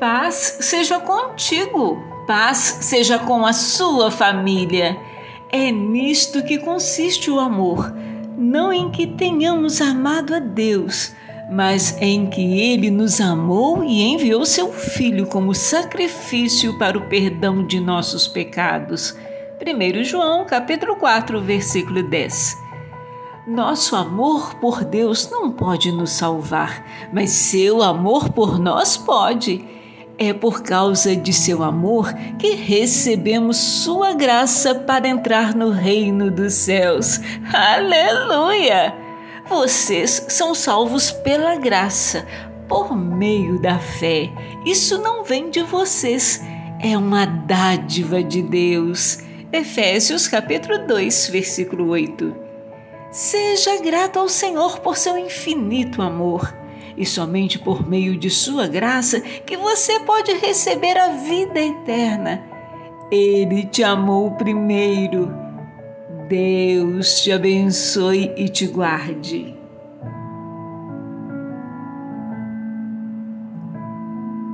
Paz seja contigo, paz seja com a sua família. É nisto que consiste o amor, não em que tenhamos amado a Deus, mas em que Ele nos amou e enviou seu Filho como sacrifício para o perdão de nossos pecados. 1 João capítulo 4, versículo 10. Nosso amor por Deus não pode nos salvar, mas seu amor por nós pode. É por causa de seu amor que recebemos sua graça para entrar no reino dos céus. Aleluia! Vocês são salvos pela graça, por meio da fé. Isso não vem de vocês, é uma dádiva de Deus. Efésios capítulo 2, versículo 8. Seja grato ao Senhor por seu infinito amor e somente por meio de Sua graça que você pode receber a vida eterna. Ele te amou primeiro. Deus te abençoe e te guarde.